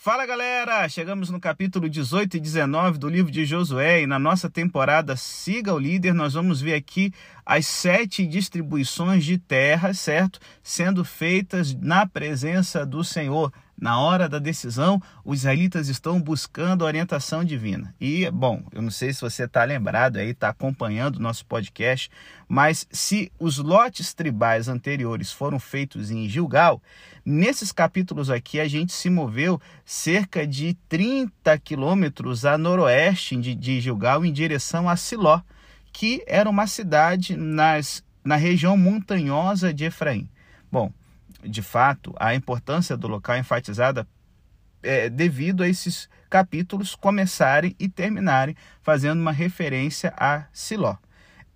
Fala galera, chegamos no capítulo 18 e 19 do livro de Josué e na nossa temporada Siga o Líder, nós vamos ver aqui as sete distribuições de terra, certo? Sendo feitas na presença do Senhor. Na hora da decisão, os israelitas estão buscando orientação divina. E, bom, eu não sei se você está lembrado aí, está acompanhando o nosso podcast, mas se os lotes tribais anteriores foram feitos em Gilgal, nesses capítulos aqui a gente se moveu cerca de 30 quilômetros a noroeste de, Gilgal em direção a Siló, que era uma cidade nas, na região montanhosa de Efraim. Bom, de fato, a importância do local enfatizada é, devido a esses capítulos começarem e terminarem fazendo uma referência a Siló.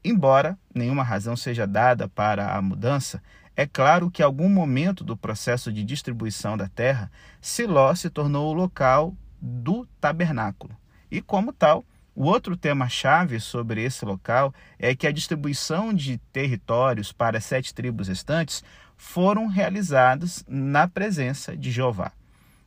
Embora nenhuma razão seja dada para a mudança, é claro que em algum momento do processo de distribuição da terra, Siló se tornou o local do tabernáculo. E como tal, o outro tema-chave sobre esse local é que a distribuição de territórios para as sete tribos restantes foram realizadas na presença de Jeová.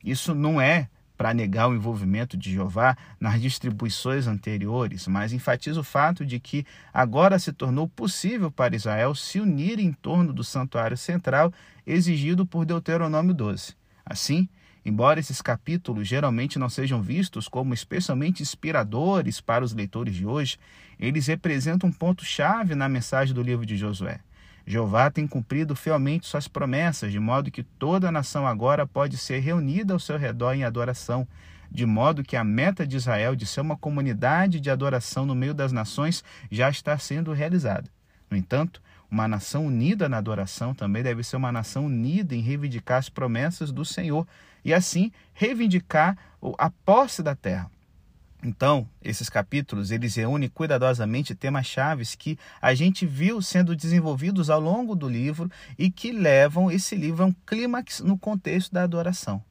Isso não é para negar o envolvimento de Jeová nas distribuições anteriores, mas enfatiza o fato de que agora se tornou possível para Israel se unir em torno do santuário central exigido por Deuteronômio 12. Assim, embora esses capítulos geralmente não sejam vistos como especialmente inspiradores para os leitores de hoje, eles representam um ponto-chave na mensagem do livro de Josué. Jeová tem cumprido fielmente suas promessas, de modo que toda a nação agora pode ser reunida ao seu redor em adoração, de modo que a meta de Israel de ser uma comunidade de adoração no meio das nações já está sendo realizada. No entanto, uma nação unida na adoração também deve ser uma nação unida em reivindicar as promessas do Senhor e assim reivindicar a posse da terra. Então, esses capítulos, eles reúnem cuidadosamente temas chaves que a gente viu sendo desenvolvidos ao longo do livro e que levam esse livro a um clímax no contexto da adoração.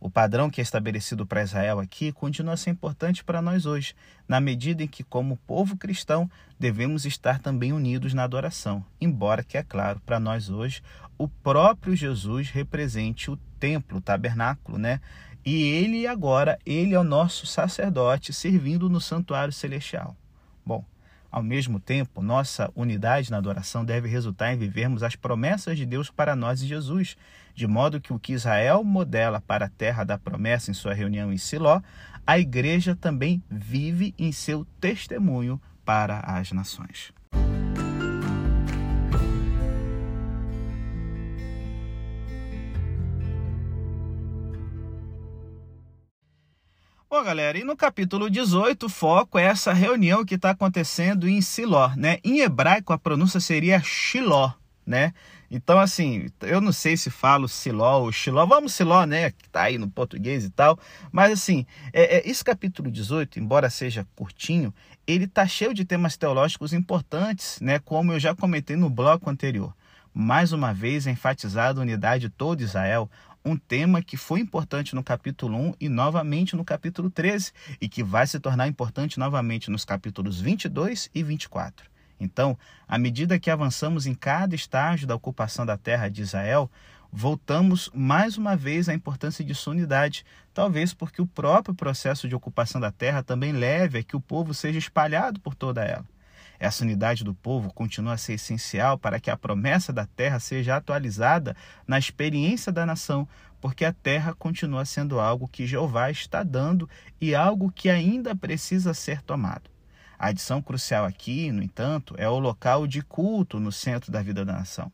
O padrão que é estabelecido para Israel aqui continua a ser importante para nós hoje, na medida em que, como povo cristão, devemos estar também unidos na adoração, embora que, é claro, para nós hoje, o próprio Jesus represente o templo, o tabernáculo, né? E ele agora, ele é o nosso sacerdote servindo no santuário celestial. Bom, ao mesmo tempo, nossa unidade na adoração deve resultar em vivermos as promessas de Deus para nós e Jesus, de modo que o que Israel modela para a terra da promessa em sua reunião em Siló, a igreja também vive em seu testemunho para as nações. Bom, galera, e no capítulo 18, o foco é essa reunião que está acontecendo em Siló, né? Em hebraico, a pronúncia seria Shiló, né? Então, assim, eu não sei se falo Siló ou Shiló, vamos Siló, né? Que tá aí no português e tal. Mas, assim, é, é, esse capítulo 18, embora seja curtinho, ele tá cheio de temas teológicos importantes, né? Como eu já comentei no bloco anterior. Mais uma vez, enfatizado a unidade de todo Israel, um tema que foi importante no capítulo 1 e novamente no capítulo 13, e que vai se tornar importante novamente nos capítulos 22 e 24. Então, à medida que avançamos em cada estágio da ocupação da terra de Israel, voltamos mais uma vez à importância de sua unidade, talvez porque o próprio processo de ocupação da terra também leve a que o povo seja espalhado por toda ela. Essa unidade do povo continua a ser essencial para que a promessa da terra seja atualizada na experiência da nação, porque a terra continua sendo algo que Jeová está dando e algo que ainda precisa ser tomado. A adição crucial aqui, no entanto, é o local de culto no centro da vida da nação.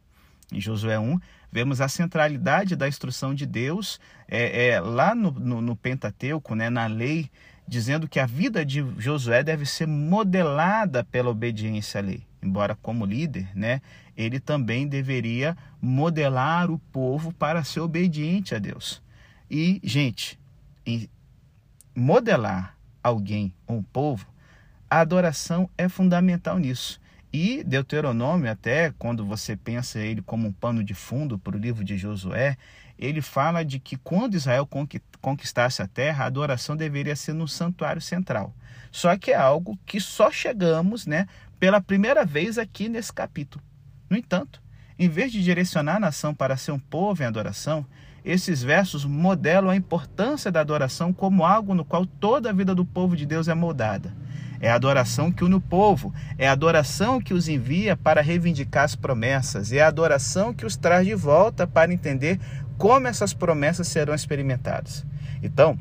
Em Josué 1, vemos a centralidade da instrução de Deus é, é lá no, no, no Pentateuco, né, na lei dizendo que a vida de Josué deve ser modelada pela obediência à lei. Embora como líder, né, ele também deveria modelar o povo para ser obediente a Deus. E, gente, modelar alguém, um povo, a adoração é fundamental nisso. E Deuteronômio, até quando você pensa ele como um pano de fundo para o livro de Josué, ele fala de que quando Israel conquistasse a terra, a adoração deveria ser no santuário central. Só que é algo que só chegamos né, pela primeira vez aqui nesse capítulo. No entanto, em vez de direcionar a nação para ser um povo em adoração, esses versos modelam a importância da adoração como algo no qual toda a vida do povo de Deus é moldada. É a adoração que une o povo, é a adoração que os envia para reivindicar as promessas, é a adoração que os traz de volta para entender como essas promessas serão experimentadas. Então,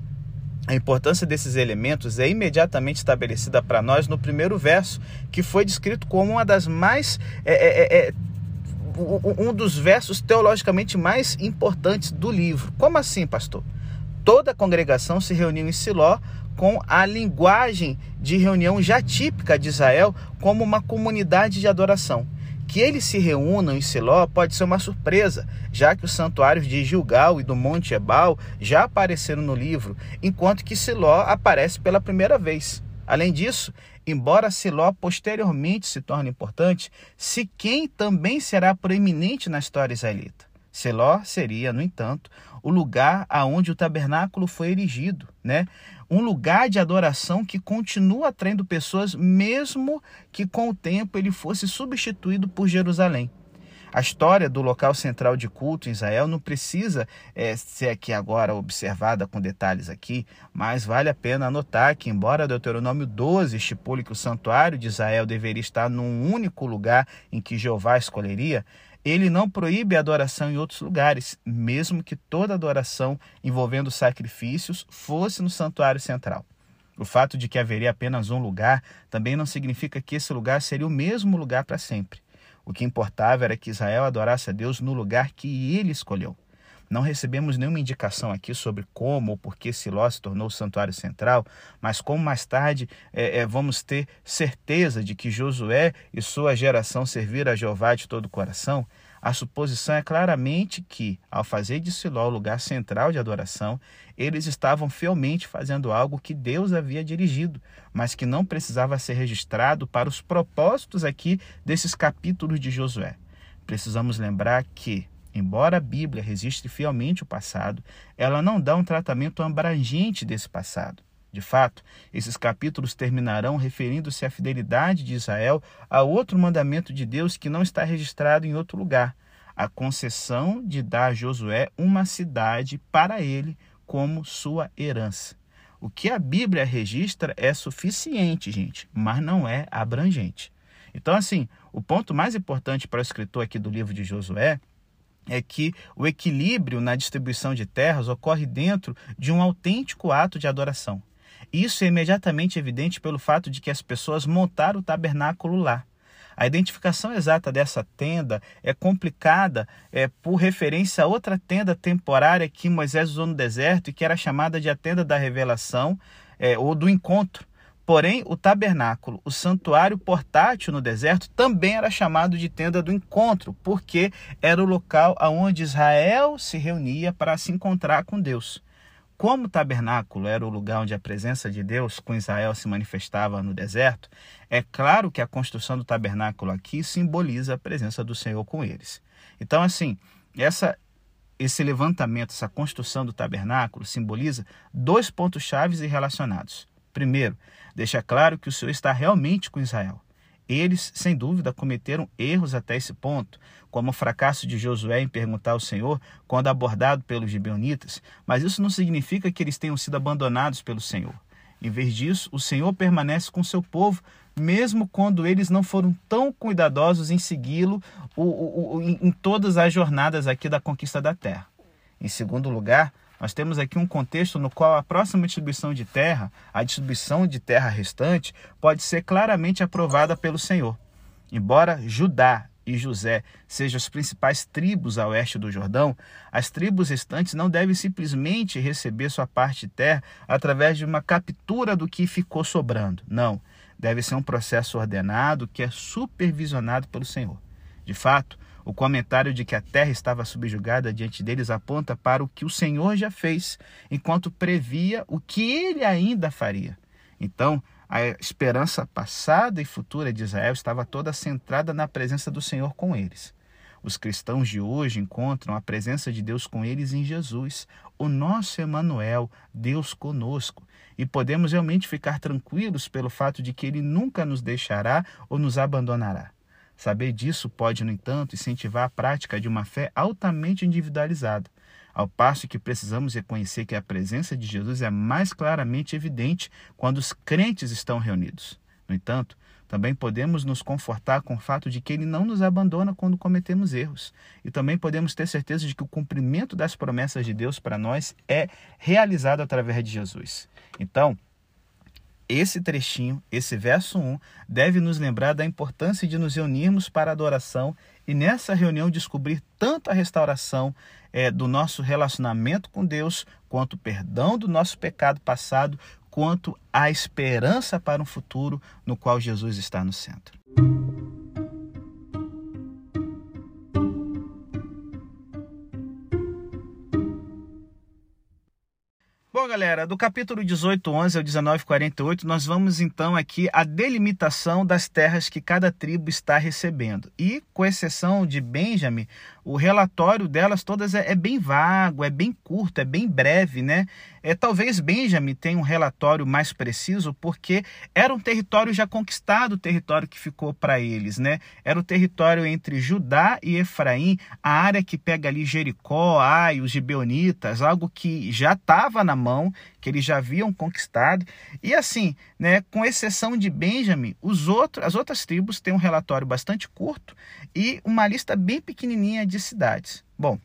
a importância desses elementos é imediatamente estabelecida para nós no primeiro verso, que foi descrito como uma das mais. É, é, é, é um dos versos teologicamente mais importantes do livro. Como assim, pastor? Toda a congregação se reuniu em Siló com a linguagem de reunião já típica de Israel como uma comunidade de adoração. Que eles se reúnam em Siló pode ser uma surpresa, já que os santuários de Gilgal e do Monte Ebal já apareceram no livro, enquanto que Siló aparece pela primeira vez. Além disso, embora Siló posteriormente se torne importante, Siquém também será proeminente na história israelita. Siló seria, no entanto, o lugar aonde o tabernáculo foi erigido, né? Um lugar de adoração que continua atraindo pessoas, mesmo que com o tempo ele fosse substituído por Jerusalém. A história do local central de culto em Israel não precisa é, ser aqui agora observada com detalhes aqui, mas vale a pena anotar que, embora Deuteronômio 12 estipule que o santuário de Israel deveria estar num único lugar em que Jeová escolheria, ele não proíbe a adoração em outros lugares, mesmo que toda adoração envolvendo sacrifícios fosse no santuário central. O fato de que haveria apenas um lugar também não significa que esse lugar seria o mesmo lugar para sempre. O que importava era que Israel adorasse a Deus no lugar que ele escolheu. Não recebemos nenhuma indicação aqui sobre como ou por que Siló se tornou o santuário central, mas como mais tarde é, é, vamos ter certeza de que Josué e sua geração serviram a Jeová de todo o coração, a suposição é claramente que, ao fazer de Siló o lugar central de adoração, eles estavam fielmente fazendo algo que Deus havia dirigido, mas que não precisava ser registrado para os propósitos aqui desses capítulos de Josué. Precisamos lembrar que Embora a Bíblia registre fielmente o passado, ela não dá um tratamento abrangente desse passado. De fato, esses capítulos terminarão referindo-se à fidelidade de Israel a outro mandamento de Deus que não está registrado em outro lugar: a concessão de dar a Josué uma cidade para ele como sua herança. O que a Bíblia registra é suficiente, gente, mas não é abrangente. Então, assim, o ponto mais importante para o escritor aqui do livro de Josué é que o equilíbrio na distribuição de terras ocorre dentro de um autêntico ato de adoração. Isso é imediatamente evidente pelo fato de que as pessoas montaram o tabernáculo lá. A identificação exata dessa tenda é complicada é, por referência a outra tenda temporária que Moisés usou no deserto e que era chamada de a tenda da revelação é, ou do encontro. Porém, o tabernáculo, o santuário portátil no deserto, também era chamado de tenda do encontro, porque era o local onde Israel se reunia para se encontrar com Deus. Como o tabernáculo era o lugar onde a presença de Deus com Israel se manifestava no deserto, é claro que a construção do tabernáculo aqui simboliza a presença do Senhor com eles. Então, assim, essa esse levantamento, essa construção do tabernáculo simboliza dois pontos chaves e relacionados. Primeiro, deixa claro que o Senhor está realmente com Israel. Eles, sem dúvida, cometeram erros até esse ponto, como o fracasso de Josué em perguntar ao Senhor quando abordado pelos gibeonitas, mas isso não significa que eles tenham sido abandonados pelo Senhor. Em vez disso, o Senhor permanece com seu povo, mesmo quando eles não foram tão cuidadosos em segui-lo em todas as jornadas aqui da conquista da terra. Em segundo lugar, nós temos aqui um contexto no qual a próxima distribuição de terra, a distribuição de terra restante, pode ser claramente aprovada pelo Senhor. Embora Judá e José sejam as principais tribos a oeste do Jordão, as tribos restantes não devem simplesmente receber sua parte de terra através de uma captura do que ficou sobrando. Não. Deve ser um processo ordenado que é supervisionado pelo Senhor. De fato, o comentário de que a terra estava subjugada diante deles aponta para o que o Senhor já fez, enquanto previa o que ele ainda faria. Então, a esperança passada e futura de Israel estava toda centrada na presença do Senhor com eles. Os cristãos de hoje encontram a presença de Deus com eles em Jesus, o nosso Emanuel, Deus conosco, e podemos realmente ficar tranquilos pelo fato de que ele nunca nos deixará ou nos abandonará. Saber disso pode, no entanto, incentivar a prática de uma fé altamente individualizada. ao passo que precisamos reconhecer que a presença de Jesus é mais claramente evidente quando os crentes estão reunidos. No entanto, também podemos nos confortar com o fato de que Ele não nos abandona quando cometemos erros. E também podemos ter certeza de que o cumprimento das promessas de Deus para nós é realizado através de Jesus. Então, esse trechinho, esse verso 1, deve nos lembrar da importância de nos reunirmos para adoração e nessa reunião descobrir tanto a restauração é, do nosso relacionamento com Deus, quanto o perdão do nosso pecado passado, quanto a esperança para um futuro no qual Jesus está no centro. Galera, do capítulo 18, 11 ao 19, 48, nós vamos então aqui a delimitação das terras que cada tribo está recebendo. E, com exceção de Benjamin, o relatório delas todas é, é, bem vago, é bem curto, é bem breve, né? É, talvez Benjamin tenha um relatório mais preciso, porque era um território já conquistado, o território que ficou para eles, né? Era o território entre Judá e Efraim, a área que pega ali Jericó, Ai, os gibeonitas, algo que já estava na mão, que eles já haviam conquistado. E assim, né, com exceção de Benjamin, os outros, as outras tribos têm um relatório bastante curto e uma lista bem pequenininha de de cidades. Bom,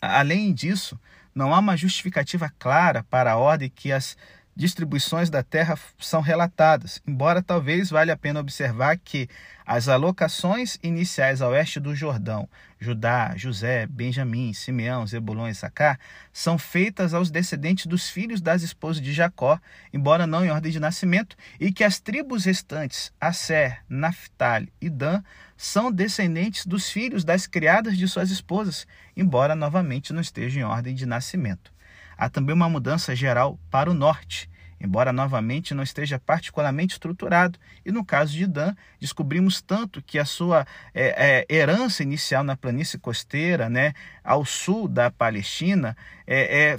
além disso, não há uma justificativa clara para a ordem que as distribuições da terra são relatadas, embora talvez valha a pena observar que as alocações iniciais a oeste do Jordão, Judá, José, Benjamim, Simeão, Zebulon e Sacar, são feitas aos descendentes dos filhos das esposas de Jacó, embora não em ordem de nascimento, e que as tribos restantes, Asser, Naphtali e Dan, são descendentes dos filhos das criadas de suas esposas, embora novamente não estejam em ordem de nascimento. Há também uma mudança geral para o norte, embora novamente não esteja particularmente estruturado. E no caso de Dan, descobrimos tanto que a sua é, é, herança inicial na planície costeira, né, ao sul da Palestina, é, é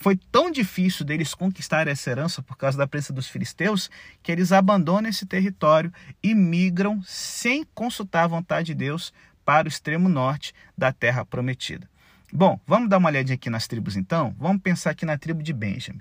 foi tão difícil deles conquistar essa herança por causa da presença dos filisteus que eles abandonam esse território e migram sem consultar a vontade de Deus para o extremo norte da terra prometida. Bom, vamos dar uma olhadinha aqui nas tribos então? Vamos pensar aqui na tribo de Benjamim.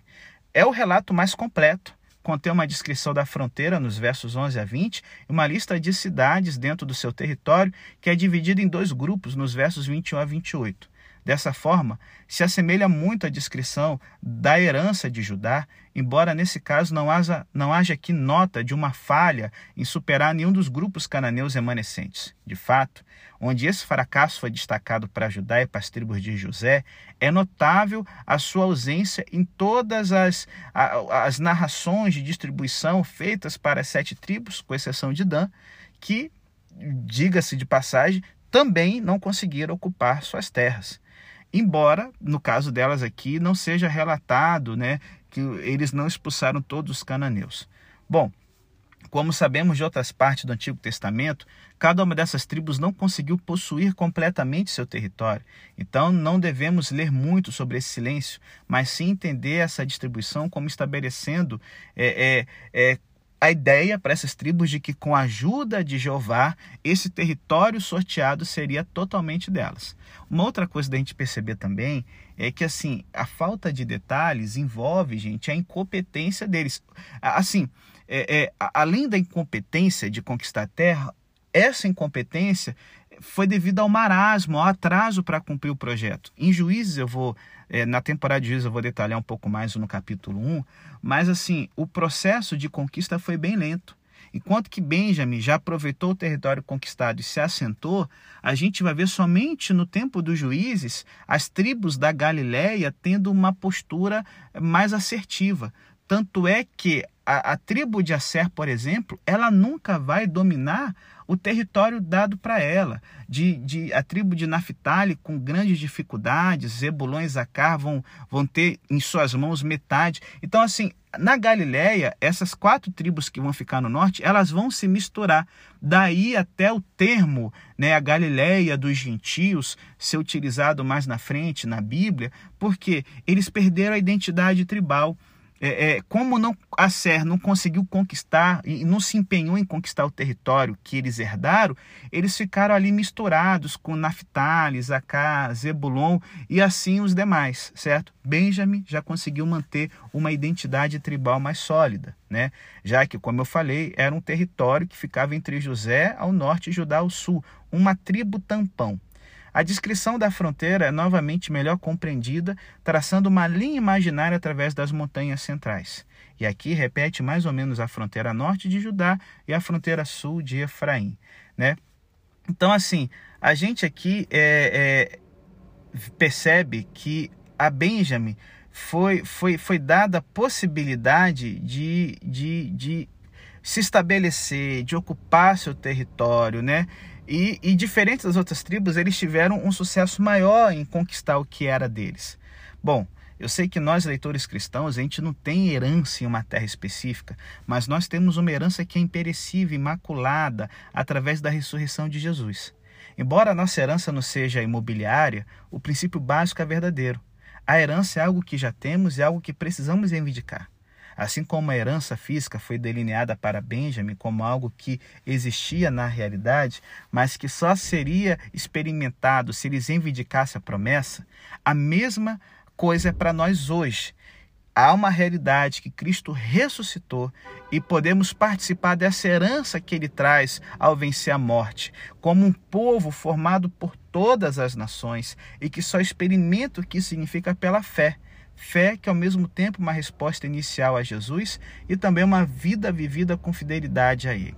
É o relato mais completo, contém uma descrição da fronteira nos versos 11 a 20 e uma lista de cidades dentro do seu território que é dividida em dois grupos nos versos 21 a 28. Dessa forma, se assemelha muito à descrição da herança de Judá, embora nesse caso não haja, não haja aqui nota de uma falha em superar nenhum dos grupos cananeus remanescentes. De fato, onde esse fracasso foi destacado para Judá e para as tribos de José, é notável a sua ausência em todas as, as narrações de distribuição feitas para as sete tribos, com exceção de Dan, que, diga-se de passagem, também não conseguiram ocupar suas terras embora no caso delas aqui não seja relatado, né, que eles não expulsaram todos os cananeus. Bom, como sabemos de outras partes do Antigo Testamento, cada uma dessas tribos não conseguiu possuir completamente seu território. Então, não devemos ler muito sobre esse silêncio, mas sim entender essa distribuição como estabelecendo é, é, é, a ideia para essas tribos de que, com a ajuda de Jeová, esse território sorteado seria totalmente delas. Uma outra coisa da gente perceber também é que assim a falta de detalhes envolve, gente, a incompetência deles. Assim, é, é, além da incompetência de conquistar a terra, essa incompetência foi devido ao marasmo, ao atraso para cumprir o projeto. Em Juízes eu vou é, na temporada de Juízes eu vou detalhar um pouco mais no capítulo 1, mas assim, o processo de conquista foi bem lento. Enquanto que Benjamin já aproveitou o território conquistado e se assentou, a gente vai ver somente no tempo dos juízes as tribos da Galiléia tendo uma postura mais assertiva. Tanto é que a, a tribo de Asser, por exemplo, ela nunca vai dominar o território dado para ela. De, de, a tribo de Naphtali, com grandes dificuldades, Zebulon e Zacar vão, vão ter em suas mãos metade. Então, assim, na Galiléia, essas quatro tribos que vão ficar no norte, elas vão se misturar. Daí até o termo, né, a Galiléia dos gentios, ser utilizado mais na frente na Bíblia, porque eles perderam a identidade tribal. É, é, como não a Ser não conseguiu conquistar e não se empenhou em conquistar o território que eles herdaram, eles ficaram ali misturados com Naphtali, Zacá, Zebulon e assim os demais, certo? Benjamin já conseguiu manter uma identidade tribal mais sólida, né? Já que, como eu falei, era um território que ficava entre José ao norte e Judá ao sul, uma tribo tampão. A descrição da fronteira é novamente melhor compreendida traçando uma linha imaginária através das montanhas centrais. E aqui repete mais ou menos a fronteira norte de Judá e a fronteira sul de Efraim. Né? Então, assim, a gente aqui é, é, percebe que a Benjamin foi, foi, foi dada a possibilidade de, de, de se estabelecer, de ocupar seu território, né? E, e diferente das outras tribos, eles tiveram um sucesso maior em conquistar o que era deles. Bom, eu sei que nós, leitores cristãos, a gente não tem herança em uma terra específica, mas nós temos uma herança que é imperecível, imaculada, através da ressurreição de Jesus. Embora a nossa herança não seja imobiliária, o princípio básico é verdadeiro. A herança é algo que já temos e é algo que precisamos reivindicar. Assim como a herança física foi delineada para Benjamin como algo que existia na realidade, mas que só seria experimentado se eles reivindicassem a promessa, a mesma coisa é para nós hoje. Há uma realidade que Cristo ressuscitou e podemos participar dessa herança que ele traz ao vencer a morte, como um povo formado por todas as nações e que só experimenta o que significa pela fé Fé que ao mesmo tempo uma resposta inicial a Jesus e também uma vida vivida com fidelidade a Ele.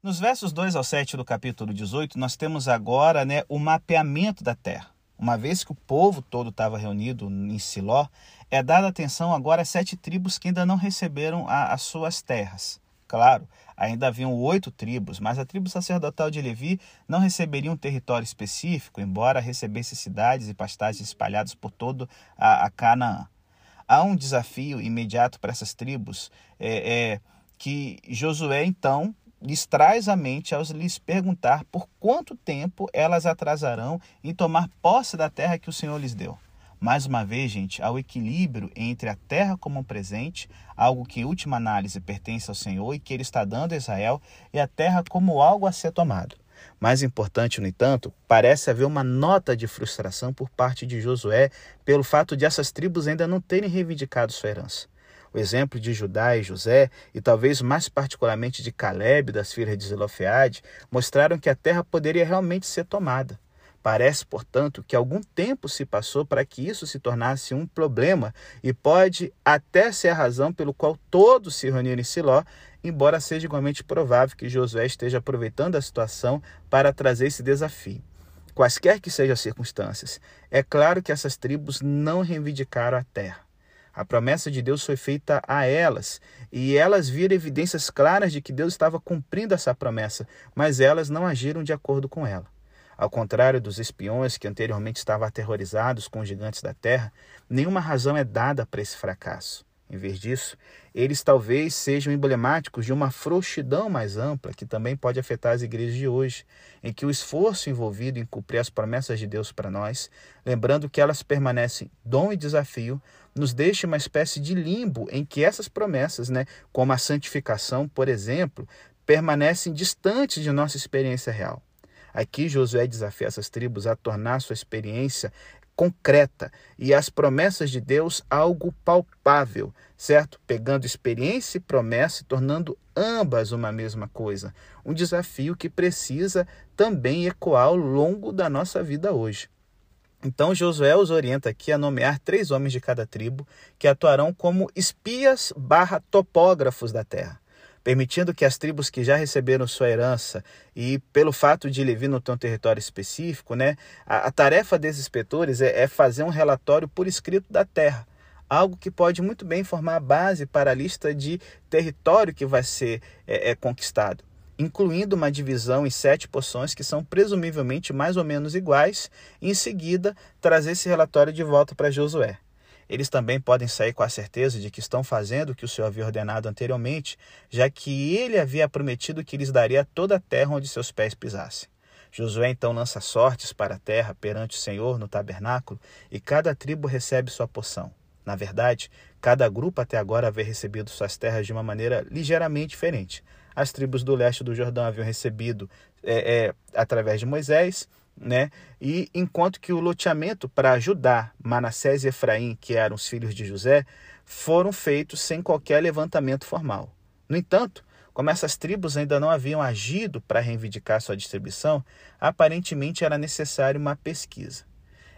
Nos versos 2 ao 7 do capítulo 18, nós temos agora né, o mapeamento da terra. Uma vez que o povo todo estava reunido em Siló, é dada atenção agora às sete tribos que ainda não receberam a, as suas terras. Claro, ainda haviam oito tribos, mas a tribo sacerdotal de Levi não receberia um território específico, embora recebesse cidades e pastagens espalhadas por todo a, a Canaã. Há um desafio imediato para essas tribos, é, é que Josué então lhes traz à mente ao lhes perguntar por quanto tempo elas atrasarão em tomar posse da terra que o Senhor lhes deu. Mais uma vez, gente, ao equilíbrio entre a terra como um presente, algo que em última análise pertence ao Senhor e que ele está dando a Israel, e a terra como algo a ser tomado. Mais importante, no entanto, parece haver uma nota de frustração por parte de Josué pelo fato de essas tribos ainda não terem reivindicado sua herança. O exemplo de Judá e José, e talvez mais particularmente de Caleb das filhas de Zelofeade, mostraram que a terra poderia realmente ser tomada. Parece, portanto, que algum tempo se passou para que isso se tornasse um problema e pode até ser a razão pelo qual todos se reuniram em Siló, embora seja igualmente provável que Josué esteja aproveitando a situação para trazer esse desafio. Quaisquer que sejam as circunstâncias, é claro que essas tribos não reivindicaram a terra. A promessa de Deus foi feita a elas, e elas viram evidências claras de que Deus estava cumprindo essa promessa, mas elas não agiram de acordo com ela. Ao contrário dos espiões que anteriormente estavam aterrorizados com os gigantes da terra, nenhuma razão é dada para esse fracasso. Em vez disso, eles talvez sejam emblemáticos de uma frouxidão mais ampla que também pode afetar as igrejas de hoje, em que o esforço envolvido em cumprir as promessas de Deus para nós, lembrando que elas permanecem dom e desafio, nos deixa uma espécie de limbo em que essas promessas, né, como a santificação, por exemplo, permanecem distantes de nossa experiência real. Aqui Josué desafia essas tribos a tornar sua experiência concreta e as promessas de Deus algo palpável, certo? Pegando experiência e promessa e tornando ambas uma mesma coisa. Um desafio que precisa também ecoar ao longo da nossa vida hoje. Então Josué os orienta aqui a nomear três homens de cada tribo que atuarão como espias barra topógrafos da terra permitindo que as tribos que já receberam sua herança e pelo fato de Levi não ter um território específico, né, a, a tarefa desses inspetores é, é fazer um relatório por escrito da terra, algo que pode muito bem formar a base para a lista de território que vai ser é, é, conquistado, incluindo uma divisão em sete porções que são presumivelmente mais ou menos iguais, e em seguida trazer esse relatório de volta para Josué. Eles também podem sair com a certeza de que estão fazendo o que o Senhor havia ordenado anteriormente, já que ele havia prometido que lhes daria toda a terra onde seus pés pisassem. Josué então lança sortes para a terra perante o Senhor no tabernáculo e cada tribo recebe sua porção. Na verdade, cada grupo até agora havia recebido suas terras de uma maneira ligeiramente diferente. As tribos do leste do Jordão haviam recebido é, é, através de Moisés, né? E enquanto que o loteamento para Judá, Manassés e Efraim, que eram os filhos de José, foram feitos sem qualquer levantamento formal. No entanto, como essas tribos ainda não haviam agido para reivindicar sua distribuição, aparentemente era necessário uma pesquisa.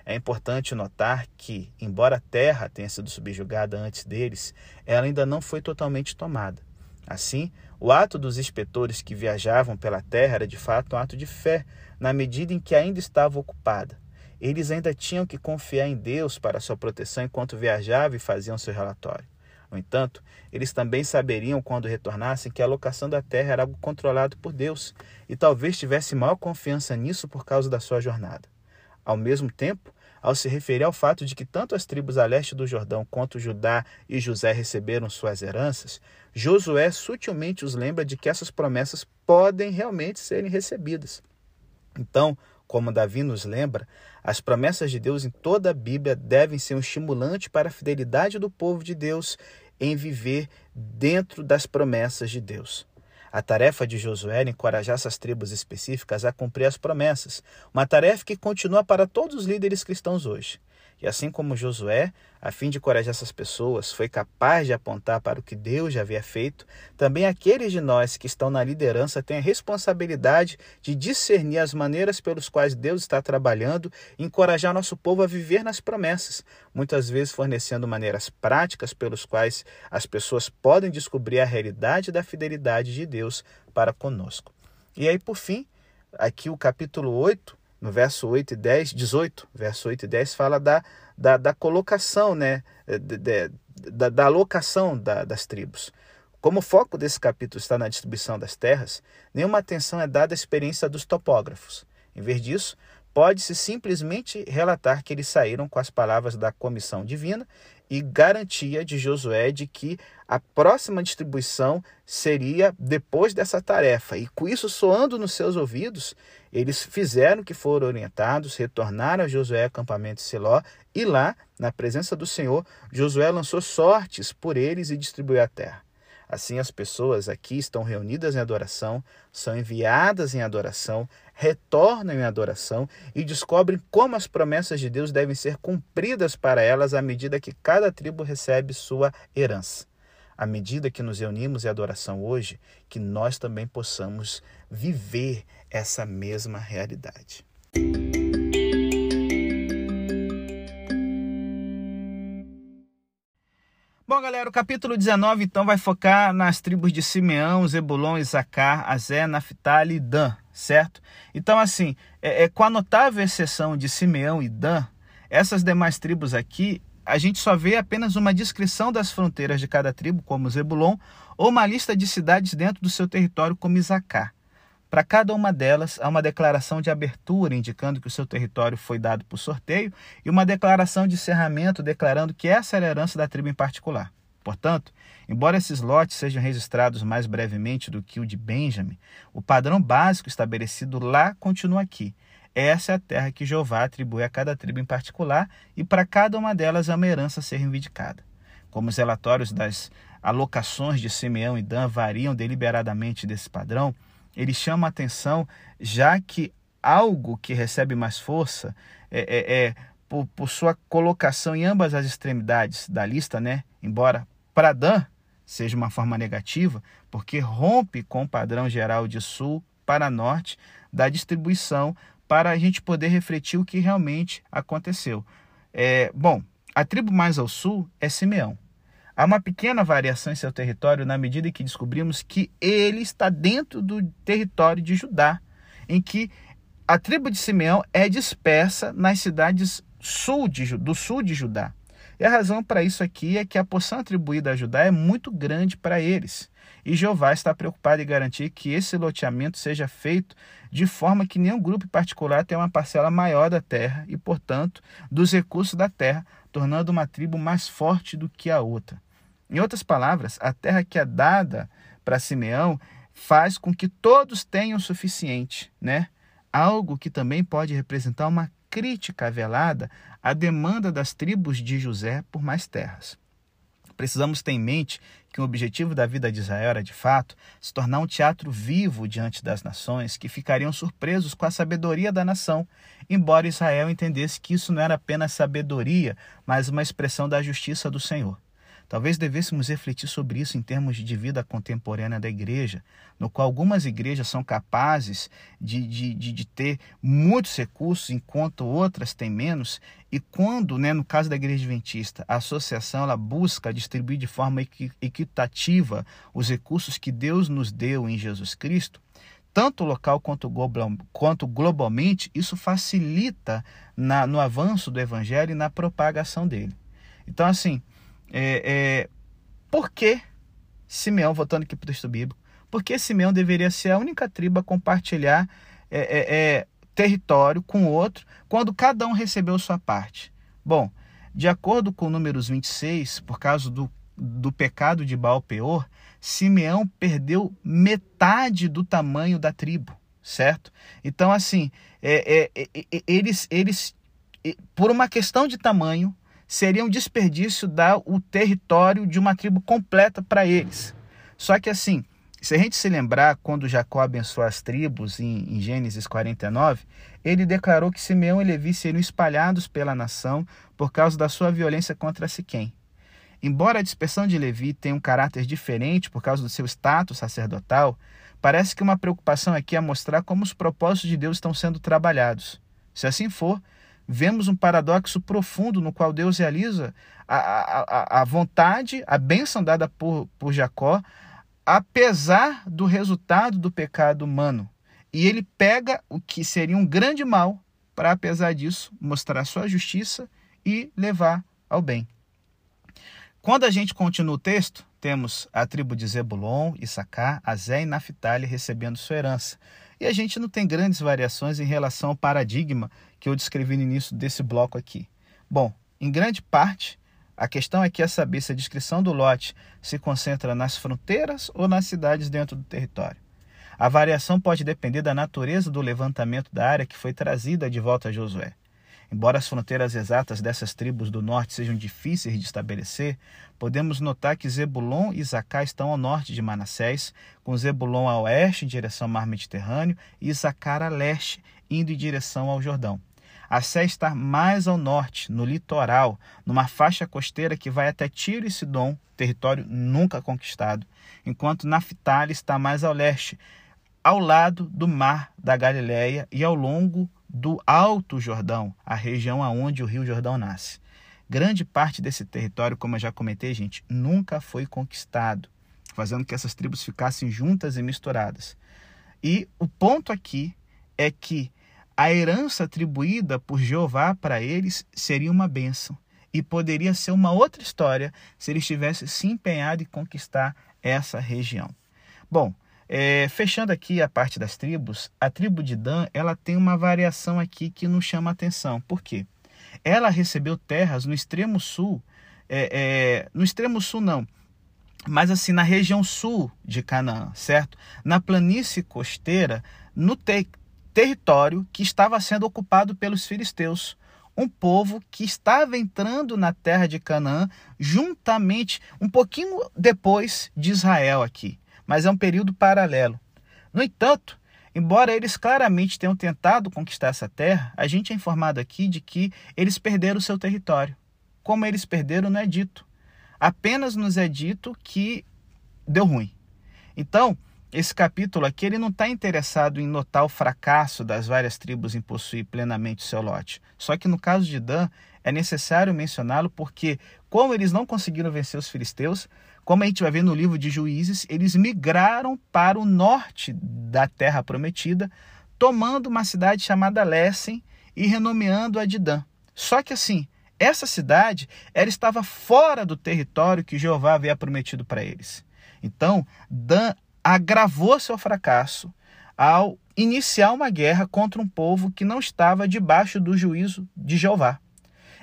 É importante notar que, embora a terra tenha sido subjugada antes deles, ela ainda não foi totalmente tomada. Assim, o ato dos inspetores que viajavam pela terra era de fato um ato de fé, na medida em que ainda estava ocupada. Eles ainda tinham que confiar em Deus para sua proteção enquanto viajavam e faziam seu relatório. No entanto, eles também saberiam quando retornassem que a alocação da terra era algo controlado por Deus e talvez tivesse maior confiança nisso por causa da sua jornada. Ao mesmo tempo, ao se referir ao fato de que tanto as tribos a leste do Jordão quanto Judá e José receberam suas heranças, Josué sutilmente os lembra de que essas promessas podem realmente serem recebidas. Então, como Davi nos lembra, as promessas de Deus em toda a Bíblia devem ser um estimulante para a fidelidade do povo de Deus em viver dentro das promessas de Deus. A tarefa de Josué era encorajar essas tribos específicas a cumprir as promessas, uma tarefa que continua para todos os líderes cristãos hoje. E assim como Josué, a fim de encorajar essas pessoas, foi capaz de apontar para o que Deus já havia feito, também aqueles de nós que estão na liderança têm a responsabilidade de discernir as maneiras pelas quais Deus está trabalhando e encorajar nosso povo a viver nas promessas, muitas vezes fornecendo maneiras práticas pelas quais as pessoas podem descobrir a realidade da fidelidade de Deus para conosco. E aí, por fim, aqui o capítulo 8 no verso 8 e 10, 18, verso 8 e 10, fala da, da, da colocação, né, de, da, da alocação da, das tribos. Como o foco desse capítulo está na distribuição das terras, nenhuma atenção é dada à experiência dos topógrafos. Em vez disso, pode-se simplesmente relatar que eles saíram com as palavras da comissão divina e garantia de Josué de que a próxima distribuição seria depois dessa tarefa. E com isso soando nos seus ouvidos, eles fizeram que foram orientados, retornaram a Josué acampamento de Siló e lá, na presença do Senhor, Josué lançou sortes por eles e distribuiu a terra. Assim, as pessoas aqui estão reunidas em adoração, são enviadas em adoração, retornam em adoração e descobrem como as promessas de Deus devem ser cumpridas para elas à medida que cada tribo recebe sua herança. À medida que nos reunimos em adoração hoje, que nós também possamos viver essa mesma realidade. Bom, galera, o capítulo 19 então vai focar nas tribos de Simeão, Zebulon, Isacar, Azé, Naphtali e Dan, certo? Então, assim, é, é, com a notável exceção de Simeão e Dan, essas demais tribos aqui, a gente só vê apenas uma descrição das fronteiras de cada tribo, como Zebulon, ou uma lista de cidades dentro do seu território, como Isacar. Para cada uma delas, há uma declaração de abertura indicando que o seu território foi dado por sorteio e uma declaração de encerramento declarando que essa era a herança da tribo em particular. Portanto, embora esses lotes sejam registrados mais brevemente do que o de Benjamin, o padrão básico estabelecido lá continua aqui. Essa é a terra que Jeová atribui a cada tribo em particular e para cada uma delas há uma herança a ser reivindicada. Como os relatórios das alocações de Simeão e Dan variam deliberadamente desse padrão, ele chama a atenção, já que algo que recebe mais força é, é, é por, por, sua colocação em ambas as extremidades da lista, né? Embora para Dan seja uma forma negativa, porque rompe com o padrão geral de sul para norte da distribuição para a gente poder refletir o que realmente aconteceu. É, bom, a tribo mais ao sul é Simeão. Há uma pequena variação em seu território na medida em que descobrimos que ele está dentro do território de Judá, em que a tribo de Simeão é dispersa nas cidades sul de, do sul de Judá. E a razão para isso aqui é que a porção atribuída a Judá é muito grande para eles. E Jeová está preocupado em garantir que esse loteamento seja feito de forma que nenhum grupo particular tenha uma parcela maior da terra e, portanto, dos recursos da terra, tornando uma tribo mais forte do que a outra. Em outras palavras, a terra que é dada para Simeão faz com que todos tenham o suficiente, né? algo que também pode representar uma crítica velada à demanda das tribos de José por mais terras. Precisamos ter em mente que o objetivo da vida de Israel era, de fato, se tornar um teatro vivo diante das nações que ficariam surpresos com a sabedoria da nação, embora Israel entendesse que isso não era apenas sabedoria, mas uma expressão da justiça do Senhor. Talvez devêssemos refletir sobre isso em termos de vida contemporânea da igreja, no qual algumas igrejas são capazes de, de, de, de ter muitos recursos, enquanto outras têm menos, e quando, né, no caso da igreja adventista, a associação ela busca distribuir de forma equitativa os recursos que Deus nos deu em Jesus Cristo, tanto local quanto, global, quanto globalmente, isso facilita na, no avanço do evangelho e na propagação dele. Então, assim, é, é, por que Simeão, voltando aqui para o texto bíblico, por que Simeão deveria ser a única tribo a compartilhar é, é, é território com outro quando cada um recebeu sua parte? Bom, de acordo com números 26, por causa do, do pecado de Baal Peor, Simeão perdeu metade do tamanho da tribo, certo? Então, assim, é, é, é, eles, eles, por uma questão de tamanho, seria um desperdício dar o território de uma tribo completa para eles. Só que assim, se a gente se lembrar quando Jacó abençoou as tribos em, em Gênesis 49, ele declarou que Simeão e Levi seriam espalhados pela nação por causa da sua violência contra Siquém. Embora a dispersão de Levi tenha um caráter diferente por causa do seu status sacerdotal, parece que uma preocupação aqui é mostrar como os propósitos de Deus estão sendo trabalhados. Se assim for, vemos um paradoxo profundo no qual Deus realiza a, a, a vontade, a bênção dada por, por Jacó, apesar do resultado do pecado humano. E ele pega o que seria um grande mal para, apesar disso, mostrar sua justiça e levar ao bem. Quando a gente continua o texto, temos a tribo de Zebulon, Issacar, Azé e Naphtali recebendo sua herança. E a gente não tem grandes variações em relação ao paradigma que eu descrevi no início desse bloco aqui. Bom, em grande parte, a questão aqui é saber se a descrição do lote se concentra nas fronteiras ou nas cidades dentro do território. A variação pode depender da natureza do levantamento da área que foi trazida de volta a Josué. Embora as fronteiras exatas dessas tribos do norte sejam difíceis de estabelecer, podemos notar que Zebulon e Zacá estão ao norte de Manassés, com Zebulon a oeste em direção ao mar Mediterrâneo e Zacá a leste, indo em direção ao Jordão. A Sé está mais ao norte, no litoral, numa faixa costeira que vai até Tiro e Sidom, território nunca conquistado, enquanto Naphtali está mais ao leste, ao lado do mar da Galileia e ao longo do Alto Jordão, a região aonde o Rio Jordão nasce. Grande parte desse território, como eu já comentei, gente, nunca foi conquistado, fazendo que essas tribos ficassem juntas e misturadas. E o ponto aqui é que a herança atribuída por Jeová para eles seria uma bênção e poderia ser uma outra história se eles tivessem se empenhado em conquistar essa região. Bom, é, fechando aqui a parte das tribos, a tribo de Dan ela tem uma variação aqui que nos chama a atenção. Por quê? Ela recebeu terras no extremo sul, é, é, no extremo sul não, mas assim na região sul de Canaã, certo? Na planície costeira, no te território que estava sendo ocupado pelos filisteus, um povo que estava entrando na terra de Canaã juntamente, um pouquinho depois de Israel aqui, mas é um período paralelo. No entanto, embora eles claramente tenham tentado conquistar essa terra, a gente é informado aqui de que eles perderam o seu território. Como eles perderam, não é dito. Apenas nos é dito que deu ruim. Então, esse capítulo aqui ele não está interessado em notar o fracasso das várias tribos em possuir plenamente o seu lote. Só que no caso de Dan, é necessário mencioná-lo porque, como eles não conseguiram vencer os filisteus, como a gente vai ver no livro de Juízes, eles migraram para o norte da terra prometida, tomando uma cidade chamada Lessem e renomeando-a de Dan. Só que assim, essa cidade ela estava fora do território que Jeová havia prometido para eles. Então, Dan agravou seu fracasso ao iniciar uma guerra contra um povo que não estava debaixo do juízo de Jeová.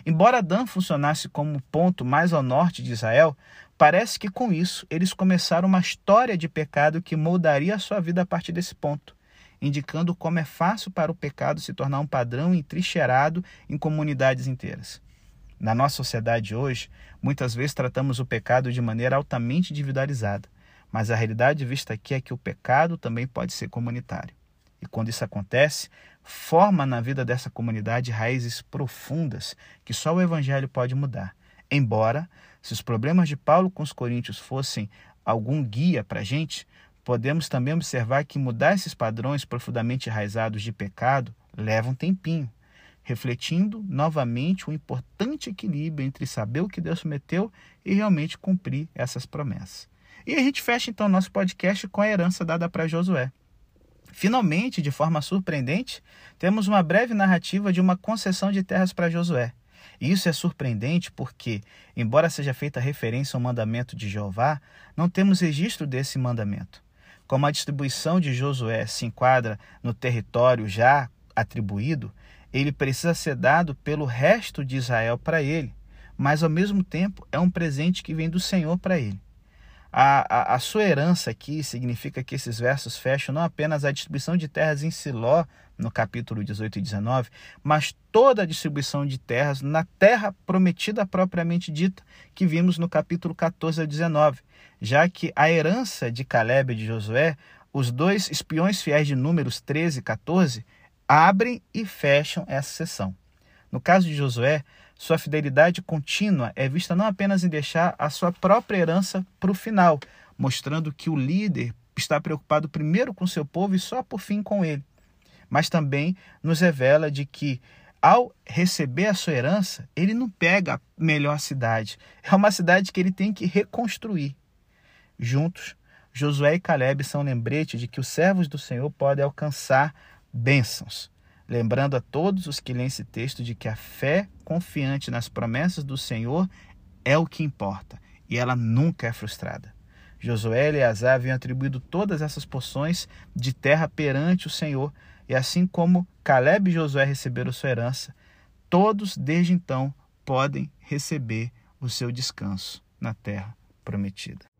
Embora Dan funcionasse como ponto mais ao norte de Israel, parece que com isso eles começaram uma história de pecado que moldaria a sua vida a partir desse ponto. indicando como é fácil para o pecado se tornar um padrão entrincheirado em comunidades inteiras. Na nossa sociedade hoje, muitas vezes tratamos o pecado de maneira altamente individualizada, mas a realidade vista aqui é que o pecado também pode ser comunitário. E quando isso acontece, forma na vida dessa comunidade raízes profundas que só o Evangelho pode mudar. Embora, se os problemas de Paulo com os coríntios fossem algum guia para a gente, podemos também observar que mudar esses padrões profundamente enraizados de pecado leva um tempinho, refletindo novamente o importante equilíbrio entre saber o que Deus prometeu e realmente cumprir essas promessas. E a gente fecha então nosso podcast com a herança dada para Josué. Finalmente, de forma surpreendente, temos uma breve narrativa de uma concessão de terras para Josué. E isso é surpreendente porque, embora seja feita referência ao mandamento de Jeová, não temos registro desse mandamento. Como a distribuição de Josué se enquadra no território já atribuído, ele precisa ser dado pelo resto de Israel para ele, mas ao mesmo tempo é um presente que vem do Senhor para ele. A, a, a, sua herança aqui significa que esses versos fecham não apenas a distribuição de terras em Siló, no capítulo 18 e 19, mas toda a distribuição de terras na terra prometida propriamente dita, que vimos no capítulo 14 a 19, já que a herança de Caleb e de Josué, os dois espiões fiéis de Números 13 e 14, abrem e fecham essa sessão. No caso de Josué, sua fidelidade contínua é vista não apenas em deixar a sua própria herança para o final, mostrando que o líder está preocupado primeiro com seu povo e só por fim com ele, mas também nos revela de que ao receber a sua herança, ele não pega a melhor cidade, é uma cidade que ele tem que reconstruir. Juntos, Josué e Caleb são lembrete de que os servos do Senhor podem alcançar bênçãos lembrando a todos os que leem esse texto de que a fé confiante nas promessas do Senhor é o que importa e ela nunca é frustrada. Josué e Eleazar haviam atribuído todas essas porções de terra perante o Senhor, e assim como Caleb e Josué receberam sua herança, todos desde então podem receber o seu descanso na terra prometida.